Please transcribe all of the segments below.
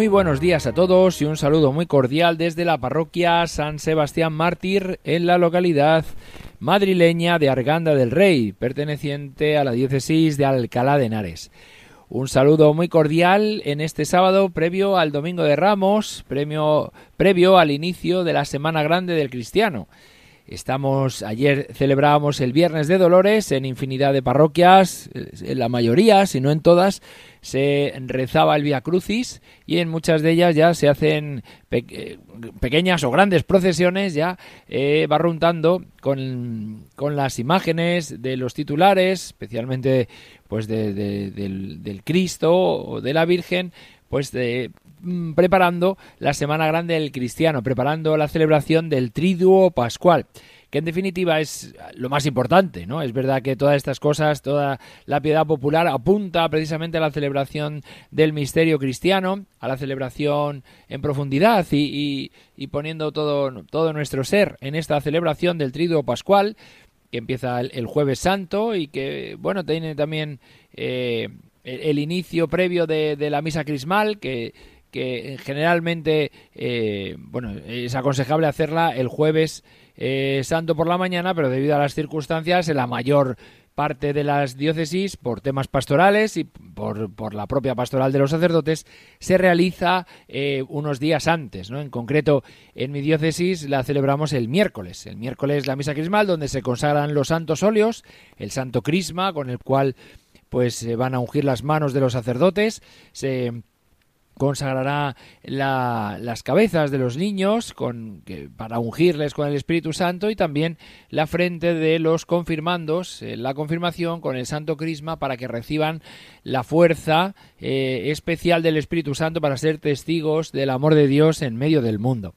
Muy buenos días a todos y un saludo muy cordial desde la parroquia San Sebastián Mártir en la localidad madrileña de Arganda del Rey, perteneciente a la diócesis de Alcalá de Henares. Un saludo muy cordial en este sábado previo al Domingo de Ramos, premio, previo al inicio de la Semana Grande del Cristiano. Estamos, ayer celebrábamos el Viernes de Dolores en infinidad de parroquias, en la mayoría, si no en todas, se rezaba el Via Crucis y en muchas de ellas ya se hacen eh, pequeñas o grandes procesiones ya eh, barruntando con, con, las imágenes de los titulares, especialmente pues del, del Cristo o de la Virgen, pues de, preparando la Semana Grande del Cristiano, preparando la celebración del Triduo Pascual que en definitiva es lo más importante, ¿no? Es verdad que todas estas cosas, toda la piedad popular apunta precisamente a la celebración del misterio cristiano, a la celebración en profundidad y, poniendo todo, todo nuestro ser en esta celebración del Triduo Pascual, que empieza el, Jueves Santo y que, bueno, tiene también eh, el, inicio previo de, de la misa crismal, que que generalmente eh, bueno es aconsejable hacerla el jueves eh, santo por la mañana pero debido a las circunstancias en la mayor parte de las diócesis por temas pastorales y por, por la propia pastoral de los sacerdotes se realiza eh, unos días antes ¿no? en concreto en mi diócesis la celebramos el miércoles el miércoles la misa crismal donde se consagran los santos óleos el santo crisma con el cual pues se van a ungir las manos de los sacerdotes se consagrará las cabezas de los niños para ungirles con el Espíritu Santo y también la frente de los confirmandos, eh, la confirmación con el Santo Crisma para que reciban la fuerza eh, especial del Espíritu Santo para ser testigos del amor de Dios en medio del mundo.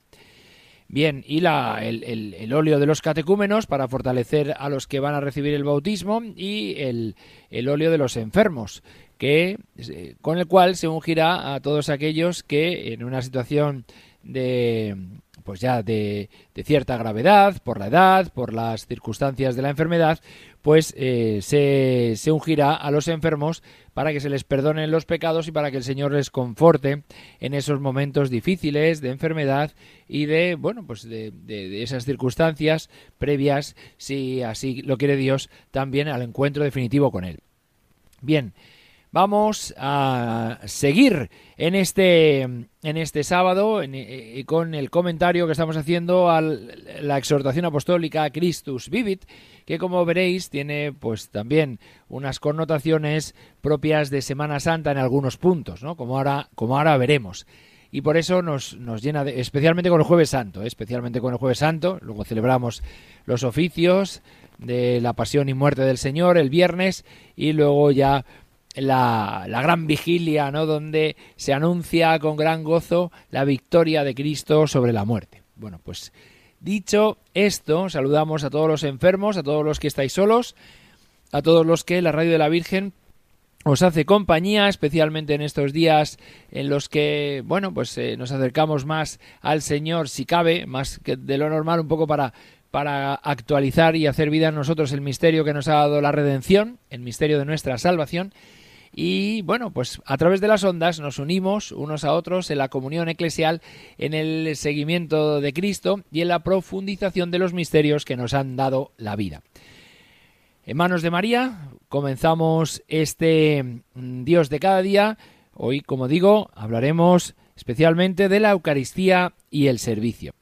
Bien, y la, el, el, óleo de los catecúmenos para fortalecer a los que van a recibir el bautismo y el, el óleo de los enfermos que eh, con el cual se ungirá a todos aquellos que en una situación de pues ya de, cierta gravedad por la edad por las circunstancias de la enfermedad pues eh, se, se, ungirá a los enfermos para que se les perdonen los pecados y para que el Señor les conforte en esos momentos difíciles de enfermedad y de bueno pues de, de esas circunstancias previas si así lo quiere Dios también al encuentro definitivo con él. Bien Vamos a seguir en este, en este sábado eh, con el comentario que estamos haciendo a la exhortación apostólica Christus Vivit, que como veréis tiene pues también unas connotaciones propias de Semana Santa en algunos puntos, ¿no? como, ahora, como ahora veremos y por eso nos, nos llena de, especialmente con el jueves santo, ¿eh? especialmente con el jueves santo, luego celebramos los oficios de la pasión y muerte del Señor el viernes y luego ya la, la, gran vigilia, ¿no? Donde se anuncia con gran gozo la victoria de Cristo sobre la muerte. Bueno, pues dicho esto, saludamos a todos los enfermos, a todos los que estáis solos, a todos los que la Radio de la Virgen os hace compañía, especialmente en estos días en los que, bueno, pues eh, nos acercamos más al Señor, si cabe, más que de lo normal, un poco para para actualizar y hacer vida en nosotros el misterio que nos ha dado la redención, el misterio de nuestra salvación, y bueno, pues a través de las ondas nos unimos unos a otros en la comunión eclesial, en el seguimiento de Cristo y en la profundización de los misterios que nos han dado la vida. En manos de María comenzamos este mm, Dios de cada día. Hoy, como digo, hablaremos especialmente de la Eucaristía y el servicio.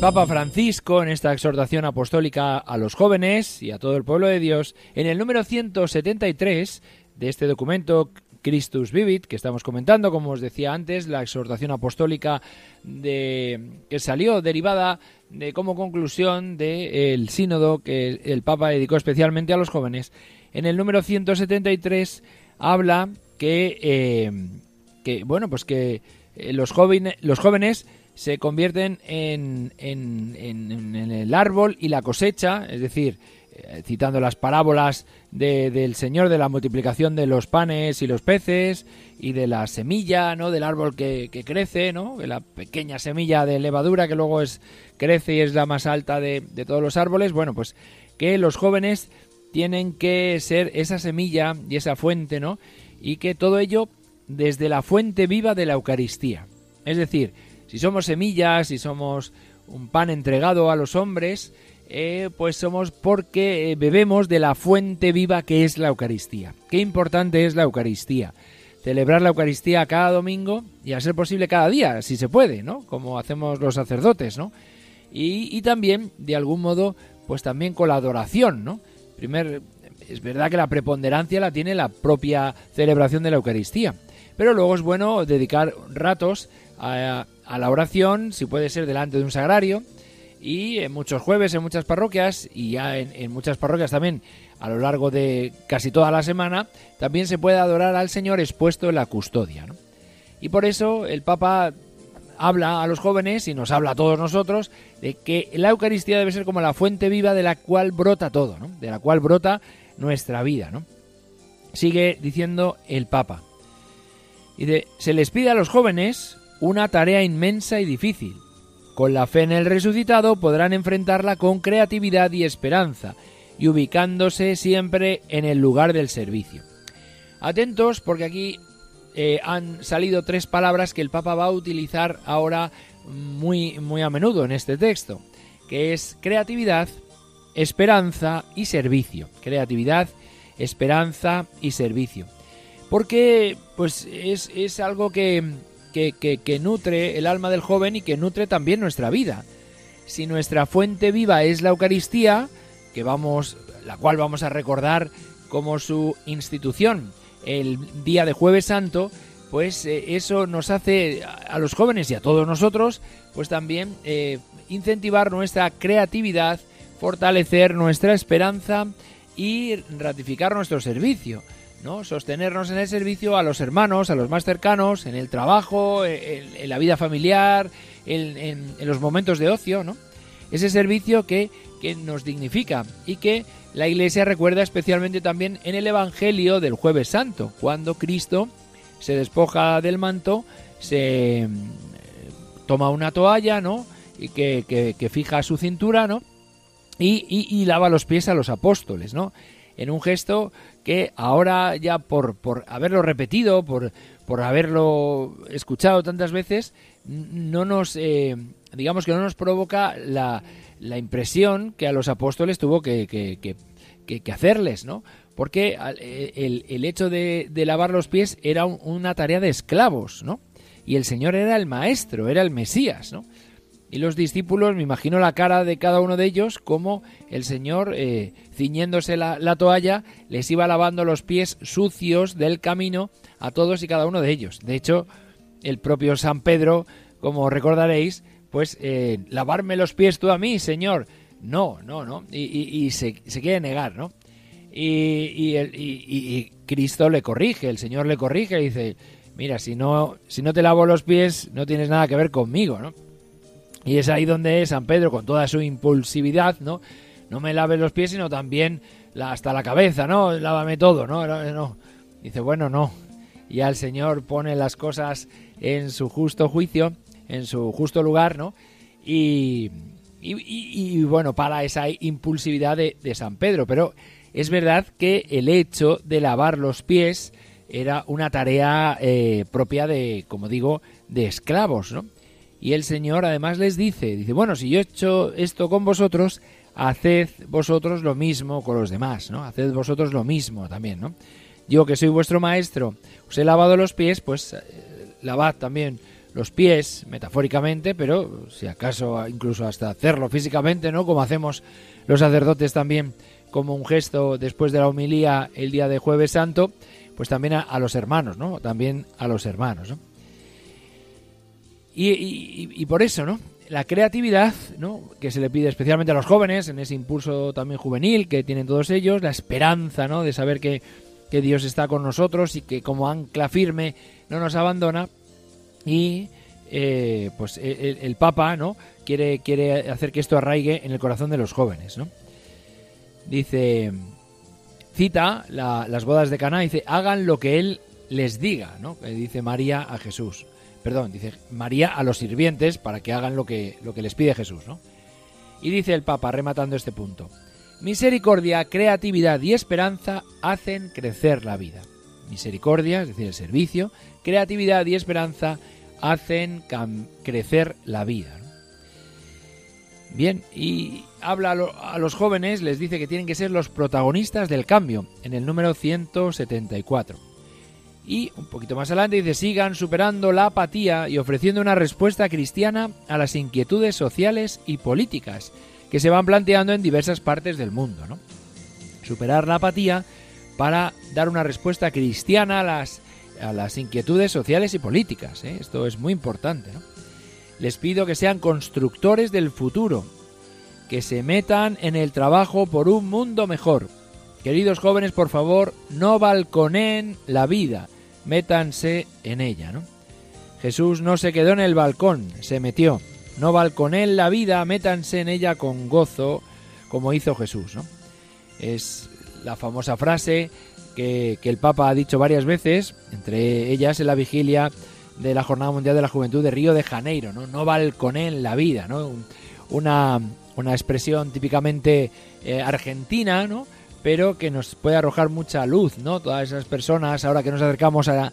Papa Francisco en esta exhortación apostólica a los jóvenes y a todo el pueblo de Dios, en el número 173 de este documento Christus Vivit, que estamos comentando, como os decía antes, la exhortación apostólica de, que salió derivada de como conclusión del sínodo que el Papa dedicó especialmente a los jóvenes. En el número 173 habla que, eh, que bueno, pues que eh, los, jóvenes, los jóvenes se convierten en, en, el árbol y la cosecha, es decir, eh, citando las parábolas del Señor de la multiplicación de los panes y los peces y de la semilla, ¿no? Del árbol que, crece, ¿no? De la pequeña semilla de levadura que luego es crece y es la más alta de, de todos los árboles. Bueno, pues que los jóvenes tienen que ser esa semilla y esa fuente, ¿no? Y que todo ello desde la fuente viva de la Eucaristía. Es decir, si somos semillas, si somos un pan entregado a los hombres, eh, pues somos porque eh, bebemos de la fuente viva que es la Eucaristía. Qué importante es la Eucaristía. Celebrar la Eucaristía cada domingo y a ser posible cada día, si se puede, ¿no? Como hacemos los sacerdotes, ¿no? Y, también, de algún modo, pues también con la adoración, ¿no? Primer, es verdad que la preponderancia la tiene la propia celebración de la Eucaristía, pero luego es bueno dedicar ratos a la oración, si puede ser delante de un sagrario, y en muchos jueves en muchas parroquias, y ya en, muchas parroquias también a lo largo de casi toda la semana, también se puede adorar al Señor expuesto en la custodia. Y por eso el Papa habla a los jóvenes y nos habla a todos nosotros de que la Eucaristía debe ser como la fuente viva de la cual brota todo, de la cual brota nuestra vida. ¿no? Sigue diciendo el Papa. Y de, se les pide a los jóvenes una tarea inmensa y difícil. Con la fe en el resucitado podrán enfrentarla con creatividad y esperanza, y ubicándose siempre en el lugar del servicio. Atentos porque aquí eh, han salido tres palabras que el Papa va a utilizar ahora muy, muy a menudo en este texto, que es creatividad, esperanza y servicio. Creatividad, esperanza y servicio. Porque pues es, es algo que, que, nutre el alma del joven y que nutre también nuestra vida. Si nuestra fuente viva es la Eucaristía, que vamos, la cual vamos a recordar como su institución el día de Jueves Santo, pues eh, eso nos hace a los jóvenes y a todos nosotros, pues también eh, incentivar nuestra creatividad, fortalecer nuestra esperanza y ratificar nuestro servicio. ¿No? Sostenernos en el servicio a los hermanos, a los más cercanos, en el trabajo, en, la vida familiar, en, los momentos de ocio, ¿no? Ese servicio que, que nos dignifica y que la Iglesia recuerda especialmente también en el Evangelio del Jueves Santo, cuando Cristo se despoja del manto, se mm, toma una toalla, ¿no? Y que, que, fija su cintura, ¿no? Y, y, lava los pies a los apóstoles, ¿no? En un gesto que ahora ya por, por haberlo repetido, por, por haberlo escuchado tantas veces, no nos, eh, digamos que no nos provoca la, la, impresión que a los apóstoles tuvo que, que, que, hacerles, ¿no? Porque eh, el, el hecho de, de, lavar los pies era una tarea de esclavos, ¿no? Y el Señor era el maestro, era el Mesías, ¿no? Y los discípulos, me imagino la cara de cada uno de ellos, como el Señor, eh, ciñéndose la, toalla, les iba lavando los pies sucios del camino a todos y cada uno de ellos. De hecho, el propio San Pedro, como recordaréis, pues eh, lavarme los pies tú a mí, Señor. No, no, no. Y, se, quiere negar, ¿no? Y, y, Cristo le corrige, el Señor le corrige y dice, mira, si no, si no te lavo los pies, no tienes nada que ver conmigo, ¿no? Y es ahí donde San Pedro, con toda su impulsividad, ¿no? No me laves los pies, sino también hasta la cabeza, ¿no? Lávame todo, ¿no? no. Dice, bueno, no. Ya el Señor pone las cosas en su justo juicio, en su justo lugar, ¿no? Y, y, bueno, para esa impulsividad de, San Pedro. Pero es verdad que el hecho de lavar los pies era una tarea eh, propia de, como digo, de esclavos, ¿no? Y el Señor además les dice, dice, bueno, si yo he hecho esto con vosotros, haced vosotros lo mismo con los demás, ¿no? Haced vosotros lo mismo también, ¿no? Yo que soy vuestro maestro, os he lavado los pies, pues eh, lavad también los pies, metafóricamente, pero si acaso incluso hasta hacerlo físicamente, ¿no? Como hacemos los sacerdotes también como un gesto después de la homilía el día de Jueves Santo, pues también a, los hermanos, ¿no? También a los hermanos, ¿no? Y, por eso, ¿no? La creatividad, ¿no? Que se le pide especialmente a los jóvenes, en ese impulso también juvenil que tienen todos ellos, la esperanza, ¿no? De saber que, que Dios está con nosotros y que como ancla firme no nos abandona. Y eh, pues el, Papa, ¿no? Quiere, quiere hacer que esto arraigue en el corazón de los jóvenes, ¿no? Dice, cita las bodas de Caná, dice, hagan lo que él les diga, ¿no? dice María a Jesús. Perdón, dice María a los sirvientes para que hagan lo que, lo que les pide Jesús, ¿no? Y dice el Papa, rematando este punto, misericordia, creatividad y esperanza hacen crecer la vida. Misericordia, es decir, el servicio, creatividad y esperanza hacen crecer la vida. Bien, y habla a, los jóvenes, les dice que tienen que ser los protagonistas del cambio, en el número 174. Y un poquito más adelante dice, sigan superando la apatía y ofreciendo una respuesta cristiana a las inquietudes sociales y políticas que se van planteando en diversas partes del mundo. ¿no? Superar la apatía para dar una respuesta cristiana a las, a las inquietudes sociales y políticas. ¿eh? Esto es muy importante. Les pido que sean constructores del futuro, que se metan en el trabajo por un mundo mejor. Queridos jóvenes, por favor, no balconeen la vida, métanse en ella, ¿no? Jesús no se quedó en el balcón, se metió. No balconeen la vida, métanse en ella con gozo, como hizo Jesús, ¿no? Es la famosa frase que, que el Papa ha dicho varias veces, entre ellas en la vigilia de la Jornada Mundial de la Juventud de Río de Janeiro, ¿no? No balconeen la vida, ¿no? Una, una expresión típicamente eh, argentina, ¿no? Pero que nos puede arrojar mucha luz, ¿no? Todas esas personas, ahora que nos acercamos a la,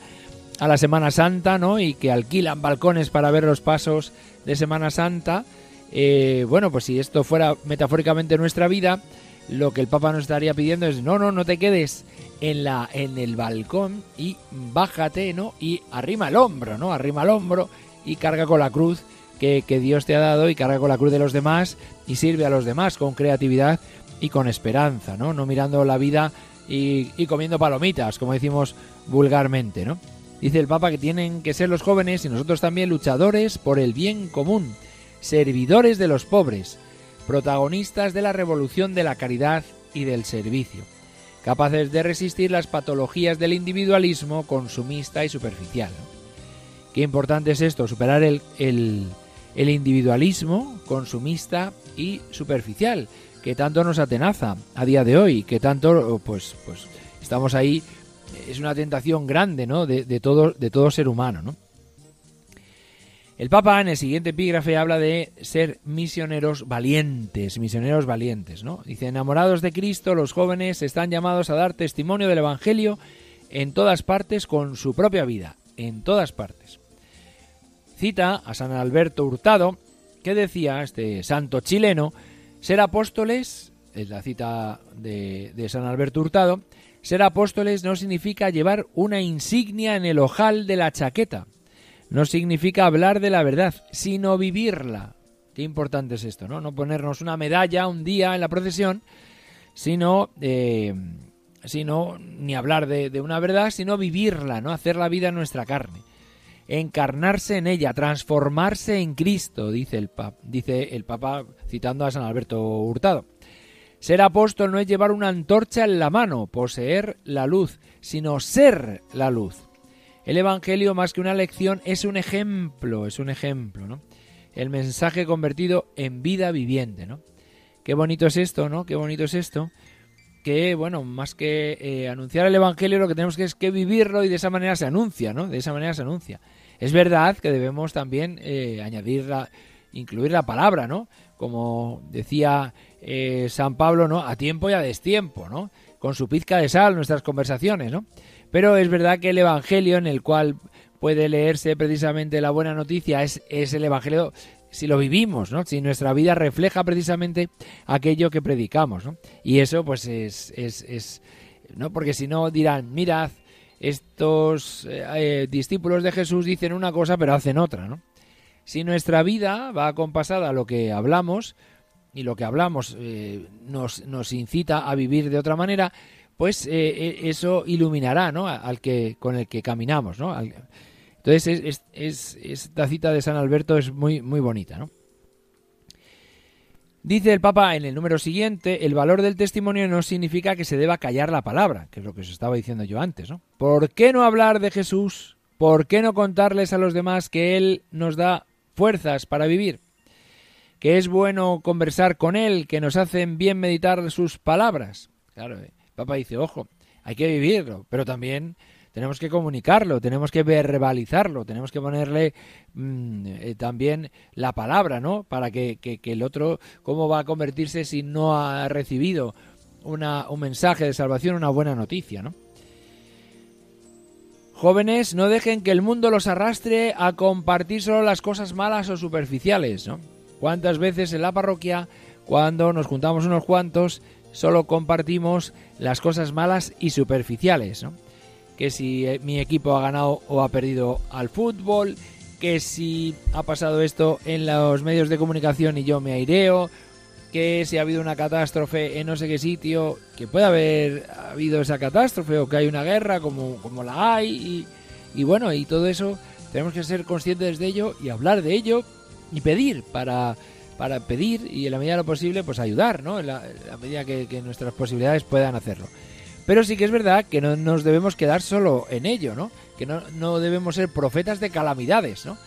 a la Semana Santa, ¿no? Y que alquilan balcones para ver los pasos de Semana Santa. Eh, bueno, pues si esto fuera metafóricamente nuestra vida, lo que el Papa nos estaría pidiendo es no, no, no te quedes en la en el balcón y bájate, ¿no? Y arrima el hombro, ¿no? Arrima el hombro y carga con la cruz que, Dios te ha dado y carga con la cruz de los demás y sirve a los demás con creatividad y con esperanza, ¿no? No mirando la vida y, comiendo palomitas, como decimos vulgarmente, ¿no? Dice el Papa que tienen que ser los jóvenes y nosotros también luchadores por el bien común, servidores de los pobres, protagonistas de la revolución de la caridad y del servicio, capaces de resistir las patologías del individualismo consumista y superficial. Qué importante es esto, superar el, el individualismo consumista y superficial que tanto nos atenaza a día de hoy, que tanto pues pues estamos ahí es una tentación grande, ¿no? De, de todo de todo ser humano, ¿no? El Papa en el siguiente epígrafe habla de ser misioneros valientes, misioneros valientes, ¿no? Dice, enamorados de Cristo, los jóvenes están llamados a dar testimonio del Evangelio en todas partes con su propia vida, en todas partes cita a San Alberto Hurtado, que decía, este santo chileno, ser apóstoles, es la cita de, San Alberto Hurtado, ser apóstoles no significa llevar una insignia en el ojal de la chaqueta, no significa hablar de la verdad, sino vivirla. Qué importante es esto, ¿no? No ponernos una medalla un día en la procesión, sino, eh, sino ni hablar de, de, una verdad, sino vivirla, ¿no? Hacer la vida en nuestra carne encarnarse en ella, transformarse en Cristo, dice el, Papa, dice el Papa citando a San Alberto Hurtado. Ser apóstol no es llevar una antorcha en la mano, poseer la luz, sino ser la luz. El Evangelio, más que una lección, es un ejemplo, es un ejemplo, ¿no? El mensaje convertido en vida viviente, ¿no? Qué bonito es esto, ¿no? Qué bonito es esto que, bueno, más que eh, anunciar el Evangelio, lo que tenemos que es que vivirlo y de esa manera se anuncia, ¿no? De esa manera se anuncia. Es verdad que debemos también eh, añadir la, incluir la palabra, ¿no? Como decía eh, San Pablo, ¿no? A tiempo y a destiempo, ¿no? Con su pizca de sal nuestras conversaciones, ¿no? Pero es verdad que el Evangelio en el cual puede leerse precisamente la buena noticia es, es el Evangelio si lo vivimos, ¿no? Si nuestra vida refleja precisamente aquello que predicamos, ¿no? Y eso, pues, es, es, es ¿no? Porque si no dirán, mirad, estos eh, eh, discípulos de Jesús dicen una cosa pero hacen otra, ¿no? Si nuestra vida va acompasada a lo que hablamos y lo que hablamos eh, nos, nos, incita a vivir de otra manera, pues eso iluminará, ¿no? Al que con el que caminamos, ¿no? Entonces es, esta cita de San Alberto es muy muy bonita, ¿no? Dice el Papa en el número siguiente, el valor del testimonio no significa que se deba callar la palabra, que es lo que os estaba diciendo yo antes, ¿no? ¿Por qué no hablar de Jesús? ¿Por qué no contarles a los demás que Él nos da fuerzas para vivir? Que es bueno conversar con Él, que nos hacen bien meditar sus palabras. Claro, el eh, Papa dice, ojo, hay que vivirlo, pero también tenemos que comunicarlo, tenemos que verbalizarlo, tenemos que ponerle mm, eh, también la palabra, ¿no? Para que, el otro, ¿cómo va a convertirse si no ha recibido una, un mensaje de salvación, una buena noticia, ¿no? Jóvenes, no dejen que el mundo los arrastre a compartir solo las cosas malas o superficiales, ¿no? ¿Cuántas veces en la parroquia, cuando nos juntamos unos cuantos, solo compartimos las cosas malas y superficiales, ¿no? Que si eh, mi equipo ha ganado o ha perdido al fútbol, que si ha pasado esto en los medios de comunicación y yo me aireo, que si ha habido una catástrofe en no sé qué sitio, que puede haber habido esa catástrofe o que hay una guerra como, como la hay y, bueno, y todo eso tenemos que ser conscientes de ello y hablar de ello y pedir para, para pedir y en la medida de lo posible pues ayudar, ¿no? En la, medida que nuestras posibilidades puedan hacerlo. Pero sí que es verdad que no nos debemos quedar solo en ello, ¿no? Que no, debemos ser profetas de calamidades, ¿no?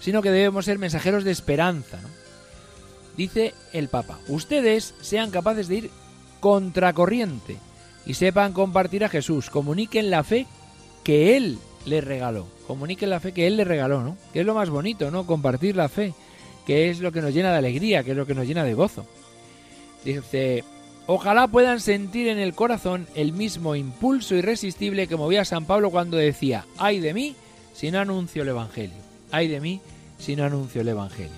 Sino que debemos ser mensajeros de esperanza, ¿no? Dice el Papa, ustedes sean capaces de ir contracorriente y sepan compartir a Jesús, comuniquen la fe que Él les regaló, comuniquen la fe que Él les regaló, ¿no? Que es lo más bonito, ¿no? Compartir la fe, que es lo que nos llena de alegría, que es lo que nos llena de gozo. Dice, Ojalá puedan sentir en el corazón el mismo impulso irresistible que movía San Pablo cuando decía, ay de mí si no anuncio el Evangelio, ay de mí si no anuncio el Evangelio.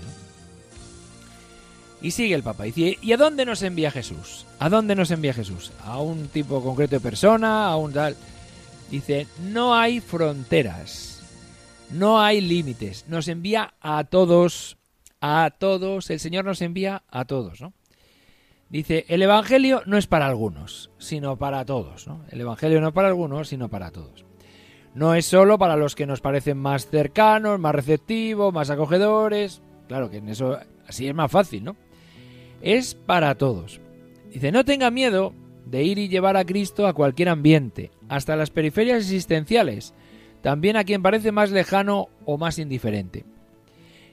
Y sigue el Papa, dice, ¿y a dónde nos envía Jesús? ¿A dónde nos envía Jesús? ¿A un tipo concreto de persona? ¿A un tal? Dice, no hay fronteras, no hay límites, nos envía a todos, a todos, el Señor nos envía a todos, ¿no? Dice, el Evangelio no es para algunos, sino para todos. ¿no? El Evangelio no es para algunos, sino para todos. No es solo para los que nos parecen más cercanos, más receptivos, más acogedores. Claro que en eso así es más fácil, ¿no? Es para todos. Dice, no tenga miedo de ir y llevar a Cristo a cualquier ambiente, hasta las periferias existenciales, también a quien parece más lejano o más indiferente.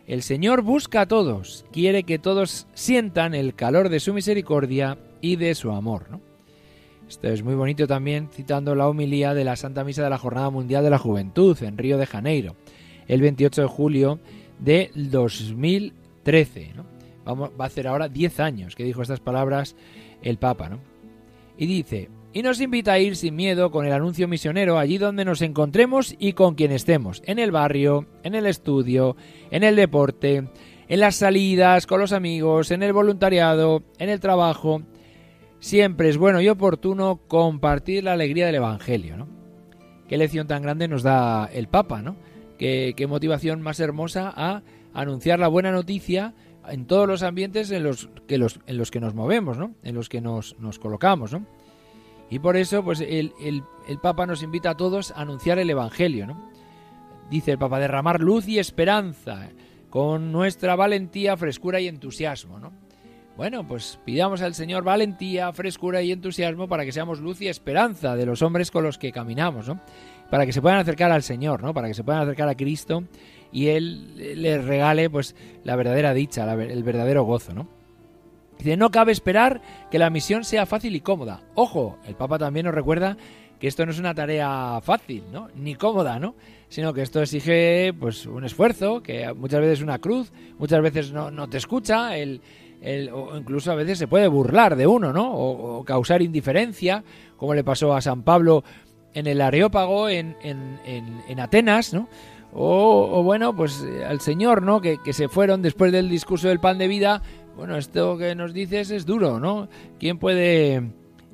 El Señor busca a todos, quiere que todos sientan el calor de su misericordia y de su amor. Esto es muy bonito también citando la homilía de la Santa Misa de la Jornada Mundial de la Juventud en Río de Janeiro, el 28 de julio de 2013. Vamos, va a hacer ahora 10 años que dijo estas palabras el Papa. ¿no? Y dice, y nos invita a ir sin miedo con el anuncio misionero allí donde nos encontremos y con quien estemos, en el barrio, en el estudio, en el deporte, en las salidas con los amigos, en el voluntariado, en el trabajo. Siempre es bueno y oportuno compartir la alegría del Evangelio, ¿no? Qué lección tan grande nos da el Papa, ¿no? Qué, motivación más hermosa a anunciar la buena noticia en todos los ambientes en los que, los, en los que nos movemos, ¿no? En los que nos, nos colocamos, ¿no? Y por eso, pues el, Papa nos invita a todos a anunciar el Evangelio, ¿no? Dice el Papa, derramar luz y esperanza con nuestra valentía, frescura y entusiasmo, ¿no? Bueno, pues pidamos al Señor valentía, frescura y entusiasmo para que seamos luz y esperanza de los hombres con los que caminamos, ¿no? Para que se puedan acercar al Señor, ¿no? Para que se puedan acercar a Cristo y Él les regale, pues, la verdadera dicha, el verdadero gozo, ¿no? Dice, no cabe esperar que la misión sea fácil y cómoda. Ojo, el Papa también nos recuerda que esto no es una tarea fácil, ¿no? Ni cómoda, ¿no? Sino que esto exige, pues, un esfuerzo, que muchas veces es una cruz, muchas veces no, te escucha, el, o incluso a veces se puede burlar de uno, ¿no? O, causar indiferencia, como le pasó a San Pablo en el Areópago en, en, en, Atenas, ¿no? O, bueno, pues al Señor, ¿no? Que, que se fueron después del discurso del pan de vida bueno, esto que nos dices es duro, ¿no? ¿Quién puede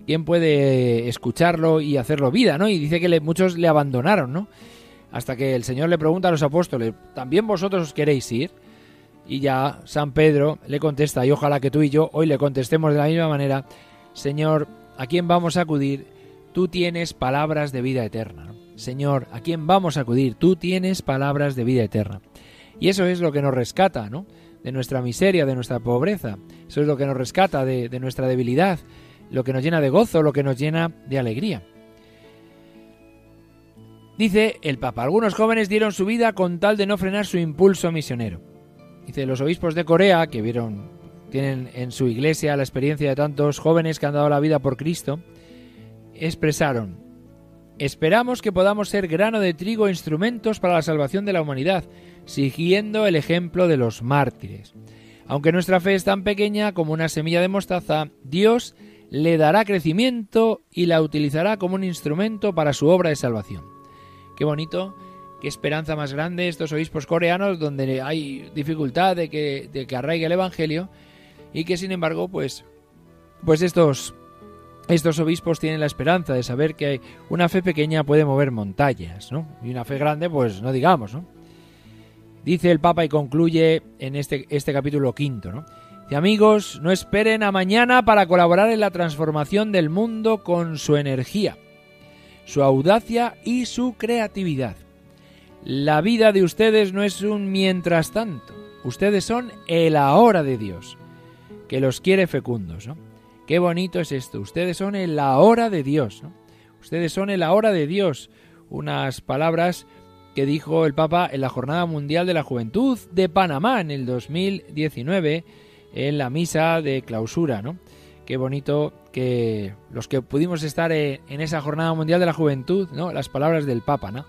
quién puede escucharlo y hacerlo vida, ¿no? Y dice que muchos le abandonaron, ¿no? Hasta que el Señor le pregunta a los apóstoles, ¿también vosotros os queréis ir? Y ya San Pedro le contesta, y ojalá que tú y yo hoy le contestemos de la misma manera, Señor, ¿a quién vamos a acudir? Tú tienes palabras de vida eterna. Señor, ¿a quién vamos a acudir? Tú tienes palabras de vida eterna. Y eso es lo que nos rescata, ¿no? De nuestra miseria, de nuestra pobreza. Eso es lo que nos rescata de, de nuestra debilidad, lo que nos llena de gozo, lo que nos llena de alegría. Dice el Papa, algunos jóvenes dieron su vida con tal de no frenar su impulso misionero. Dice, los obispos de Corea, que vieron, tienen en su iglesia la experiencia de tantos jóvenes que han dado la vida por Cristo, expresaron, esperamos que podamos ser grano de trigo e instrumentos para la salvación de la humanidad, siguiendo el ejemplo de los mártires. Aunque nuestra fe es tan pequeña como una semilla de mostaza, Dios le dará crecimiento y la utilizará como un instrumento para su obra de salvación. Qué bonito qué esperanza más grande estos obispos coreanos donde hay dificultad de que, de que arraigue el Evangelio y que sin embargo pues, pues estos, estos obispos tienen la esperanza de saber que una fe pequeña puede mover montañas, ¿no? Y una fe grande pues no digamos, ¿no? Dice el Papa y concluye en este, este capítulo quinto, ¿no? Dice, amigos, no esperen a mañana para colaborar en la transformación del mundo con su energía, su audacia y su creatividad. La vida de ustedes no es un mientras tanto. Ustedes son el ahora de Dios, que los quiere fecundos. ¿no? Qué bonito es esto. Ustedes son el ahora de Dios. ¿no? Ustedes son el ahora de Dios. Unas palabras que dijo el Papa en la Jornada Mundial de la Juventud de Panamá en el 2019 en la misa de clausura, ¿no? Qué bonito que los que pudimos estar en esa Jornada Mundial de la Juventud, ¿no? Las palabras del Papa, ¿no?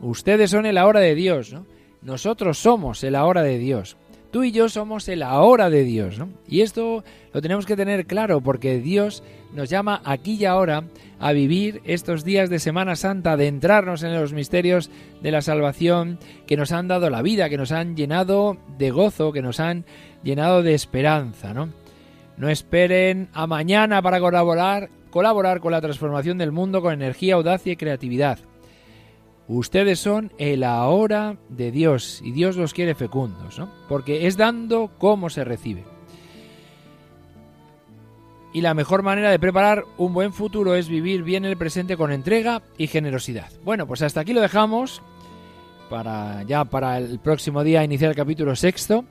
Ustedes son el ahora de Dios, ¿no? Nosotros somos el ahora de Dios. Tú y yo somos el ahora de Dios, ¿no? Y esto lo tenemos que tener claro porque Dios nos llama aquí y ahora a vivir estos días de Semana Santa, de entrarnos en los misterios de la salvación que nos han dado la vida, que nos han llenado de gozo, que nos han llenado de esperanza, ¿no? No esperen a mañana para colaborar, colaborar con la transformación del mundo con energía, audacia y creatividad. Ustedes son el ahora de Dios y Dios los quiere fecundos, ¿no? Porque es dando como se recibe. Y la mejor manera de preparar un buen futuro es vivir bien el presente con entrega y generosidad. Bueno, pues hasta aquí lo dejamos para ya para el próximo día iniciar el capítulo sexto.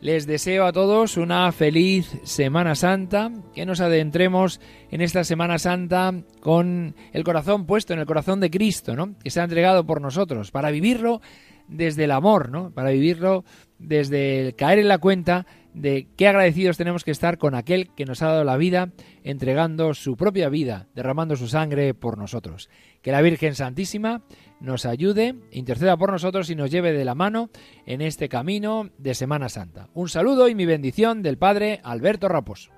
Les deseo a todos una feliz Semana Santa, que nos adentremos en esta Semana Santa con el corazón puesto en el corazón de Cristo, ¿no? Que se ha entregado por nosotros, para vivirlo desde el amor, ¿no? Para vivirlo desde el caer en la cuenta de qué agradecidos tenemos que estar con aquel que nos ha dado la vida, entregando su propia vida, derramando su sangre por nosotros. Que la Virgen Santísima nos ayude, interceda por nosotros y nos lleve de la mano en este camino de Semana Santa. Un saludo y mi bendición del Padre Alberto Raposo.